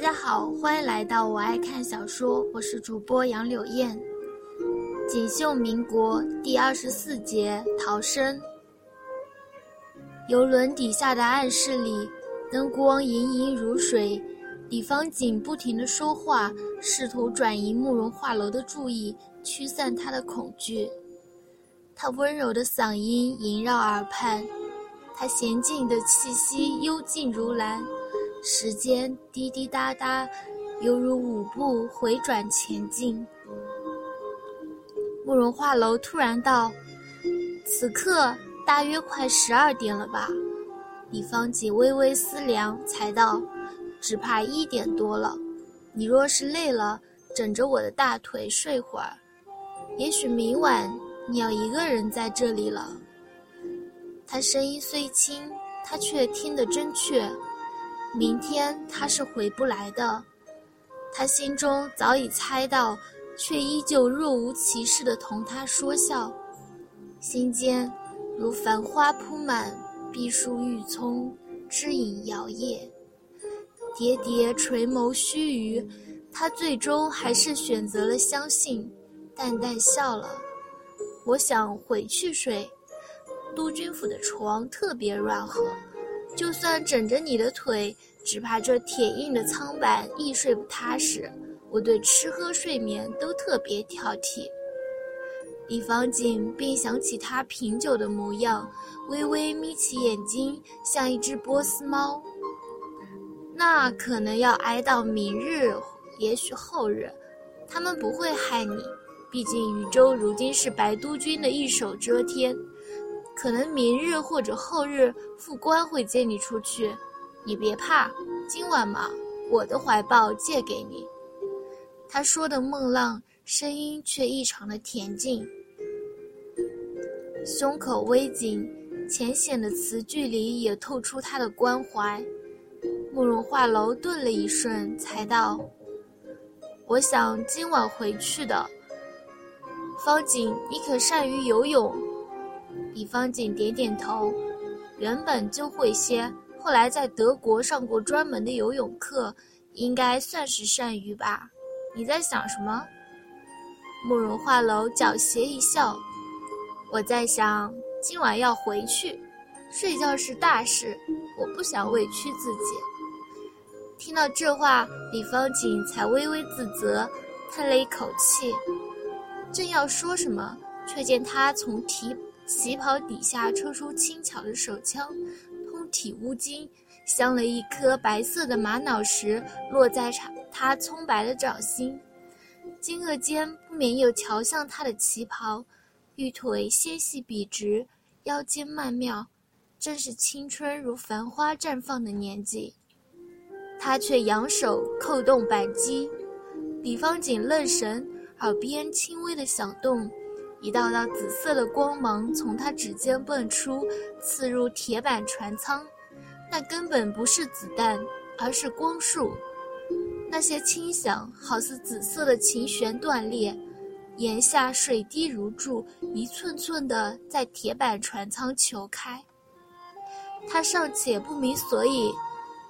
大家好，欢迎来到我爱看小说，我是主播杨柳燕。锦绣民国第二十四节逃生。游轮底下的暗室里，灯光盈盈如水。李方景不停的说话，试图转移慕容画楼的注意，驱散他的恐惧。他温柔的嗓音萦绕耳畔，他娴静的气息幽静如兰。时间滴滴答答，犹如舞步回转前进。慕容画楼突然道：“此刻大约快十二点了吧？”李方景微微思量，才道：“只怕一点多了。你若是累了，枕着我的大腿睡会儿。也许明晚你要一个人在这里了。”他声音虽轻，他却听得真切。明天他是回不来的，他心中早已猜到，却依旧若无其事地同他说笑，心间如繁花铺满，碧树郁葱，枝影摇曳，叠叠垂眸须臾，他最终还是选择了相信，淡淡笑了。我想回去睡，督军府的床特别软和。就算枕着你的腿，只怕这铁硬的苍板亦睡不踏实。我对吃喝睡眠都特别挑剔。李方景便想起他品酒的模样，微微眯起眼睛，像一只波斯猫。那可能要挨到明日，也许后日，他们不会害你。毕竟禹州如今是白都军的一手遮天。可能明日或者后日，副官会接你出去，你别怕。今晚嘛，我的怀抱借给你。他说的梦浪，声音却异常的恬静，胸口微紧，浅显的词句里也透出他的关怀。慕容画楼顿了一瞬，才道：“我想今晚回去的。方景，你可善于游泳？”李方景点点头，原本就会些，后来在德国上过专门的游泳课，应该算是善于吧。你在想什么？慕容画楼狡黠一笑，我在想今晚要回去，睡觉是大事，我不想委屈自己。听到这话，李方景才微微自责，叹了一口气，正要说什么，却见他从提。旗袍底下抽出轻巧的手枪，通体乌金，镶了一颗白色的玛瑙石，落在他他葱白的掌心。惊愕间不免又瞧向他的旗袍，玉腿纤细笔直，腰间曼妙，正是青春如繁花绽放的年纪。他却扬手扣动扳机，李方景愣神，耳边轻微的响动。一道道紫色的光芒从他指尖蹦出，刺入铁板船舱。那根本不是子弹，而是光束。那些轻响，好似紫色的琴弦断裂，檐下水滴如注，一寸寸的在铁板船舱球开。他尚且不明所以，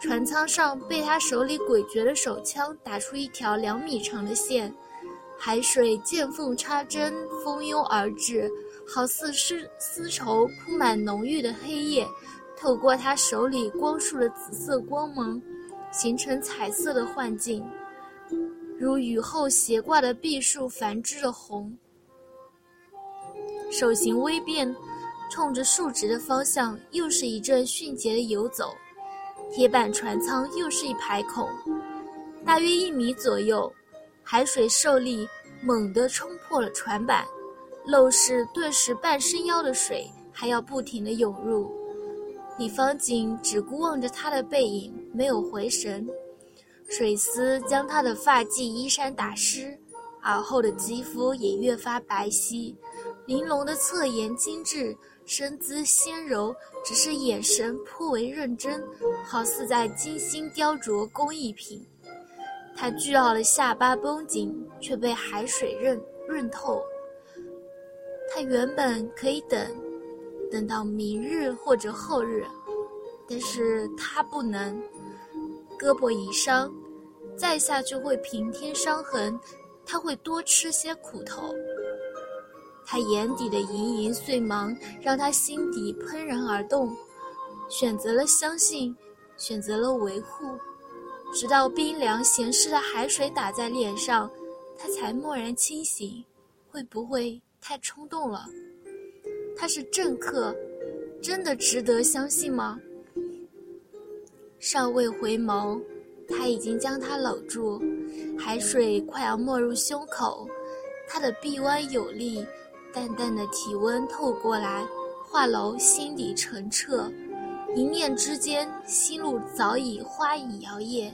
船舱上被他手里诡谲的手枪打出一条两米长的线。海水见缝插针，蜂拥而至，好似丝丝绸铺满浓郁的黑夜，透过他手里光束的紫色光芒，形成彩色的幻境，如雨后斜挂的碧树繁枝的红。手型微变，冲着竖直的方向，又是一阵迅捷的游走。铁板船舱又是一排孔，大约一米左右。海水受力，猛地冲破了船板，陋室顿时半身腰的水还要不停地涌入。李方景只顾望着他的背影，没有回神。水丝将他的发髻、衣衫打湿，耳后的肌肤也越发白皙。玲珑的侧颜精致，身姿纤柔，只是眼神颇为认真，好似在精心雕琢工艺品。他巨傲的下巴绷紧，却被海水润润透。他原本可以等，等到明日或者后日，但是他不能。胳膊已伤，再下去会平添伤痕，他会多吃些苦头。他眼底的盈盈碎芒让他心底怦然而动，选择了相信，选择了维护，直到冰凉咸湿的海水打在脸上，他才蓦然清醒。会不会太冲动了？他是政客，真的值得相信吗？尚未回眸，他已经将他搂住，海水快要没入胸口，他的臂弯有力。淡淡的体温透过来，画楼心底澄澈，一念之间，心路早已花影摇曳。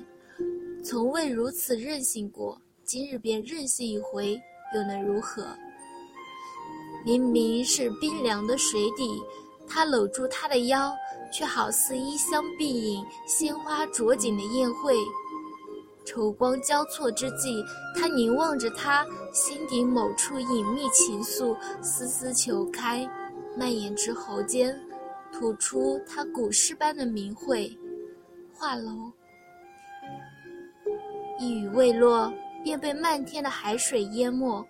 从未如此任性过，今日便任性一回，又能如何？明明是冰凉的水底，他搂住她的腰，却好似衣香鬓影、鲜花着锦的宴会。愁光交错之际，他凝望着她，心底某处隐秘情愫丝丝求开，蔓延至喉间，吐出他古诗般的名讳——画楼。一语未落，便被漫天的海水淹没，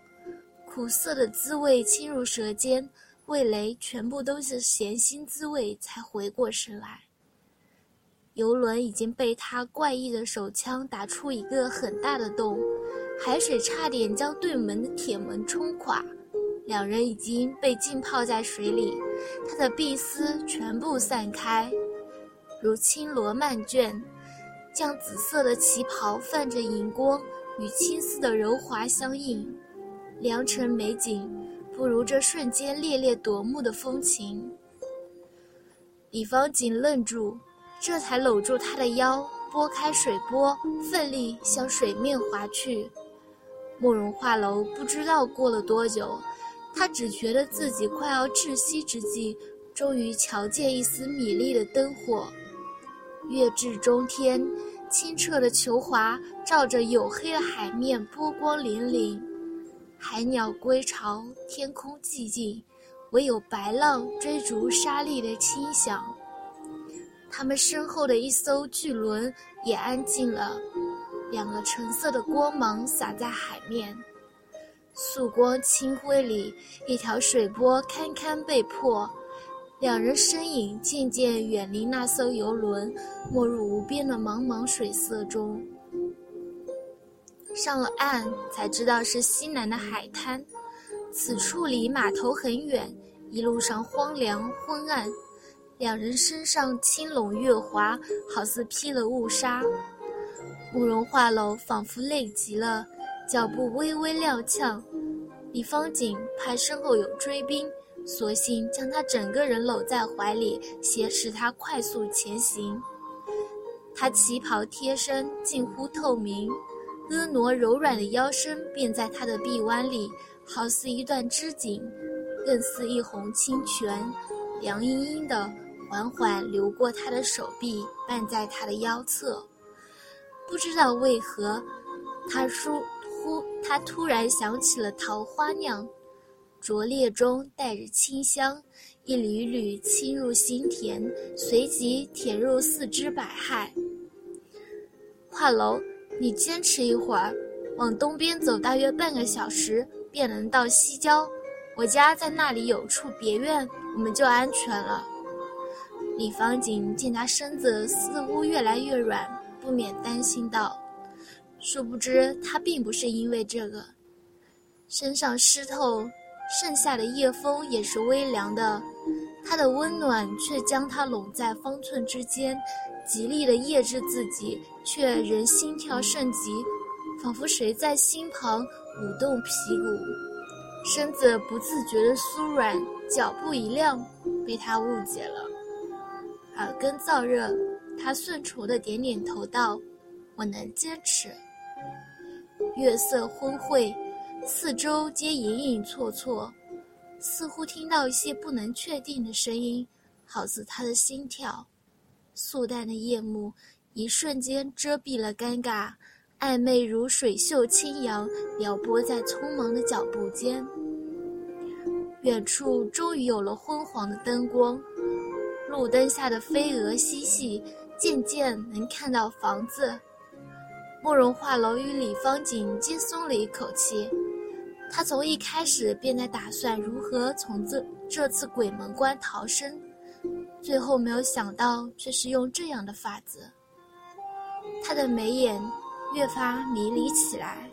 苦涩的滋味侵入舌尖，味蕾全部都是咸腥滋味，才回过神来。游轮已经被他怪异的手枪打出一个很大的洞，海水差点将对门的铁门冲垮。两人已经被浸泡在水里，他的碧丝全部散开，如青罗漫卷，将紫色的旗袍泛着银光，与青丝的柔滑相映。良辰美景，不如这瞬间烈烈夺目的风情。李方锦愣住。这才搂住他的腰，拨开水波，奋力向水面划去。慕容画楼不知道过了多久，他只觉得自己快要窒息之际，终于瞧见一丝米粒的灯火。月至中天，清澈的球华照着黝黑的海面，波光粼粼。海鸟归巢，天空寂静，唯有白浪追逐沙砾的轻响。他们身后的一艘巨轮也安静了，两个橙色的光芒洒在海面，素光清辉里，一条水波堪堪被破，两人身影渐渐远离那艘游轮，没入无边的茫茫水色中。上了岸才知道是西南的海滩，此处离码头很远，一路上荒凉昏暗。两人身上青拢月华，好似披了雾纱。慕容画楼仿佛累极了，脚步微微踉跄。李方锦怕身后有追兵，索性将他整个人搂在怀里，挟持他快速前行。他旗袍贴身，近乎透明，婀娜柔软的腰身便在他的臂弯里，好似一段织锦，更似一泓清泉，凉阴阴的。缓缓流过他的手臂，伴在他的腰侧。不知道为何，他突忽他突然想起了桃花酿，灼烈中带着清香，一缕缕侵入心田，随即填入四肢百骸。画楼，你坚持一会儿，往东边走大约半个小时，便能到西郊。我家在那里有处别院，我们就安全了。李方景见他身子似乎越来越软，不免担心道：“殊不知他并不是因为这个，身上湿透，盛夏的夜风也是微凉的，他的温暖却将他拢在方寸之间，极力的抑制自己，却仍心跳甚急，仿佛谁在心旁舞动皮骨，身子不自觉的酥软，脚步一亮，被他误解了。”耳根燥热，他顺从的点点头道：“我能坚持。”月色昏晦，四周皆隐隐绰绰，似乎听到一些不能确定的声音，好似他的心跳。素淡的夜幕一瞬间遮蔽了尴尬，暧昧如水袖轻扬，撩拨在匆忙的脚步间。远处终于有了昏黄的灯光。路灯下的飞蛾嬉戏，渐渐能看到房子。慕容画楼与李方景皆松了一口气。他从一开始便在打算如何从这这次鬼门关逃生，最后没有想到却是用这样的法子。他的眉眼越发迷离起来。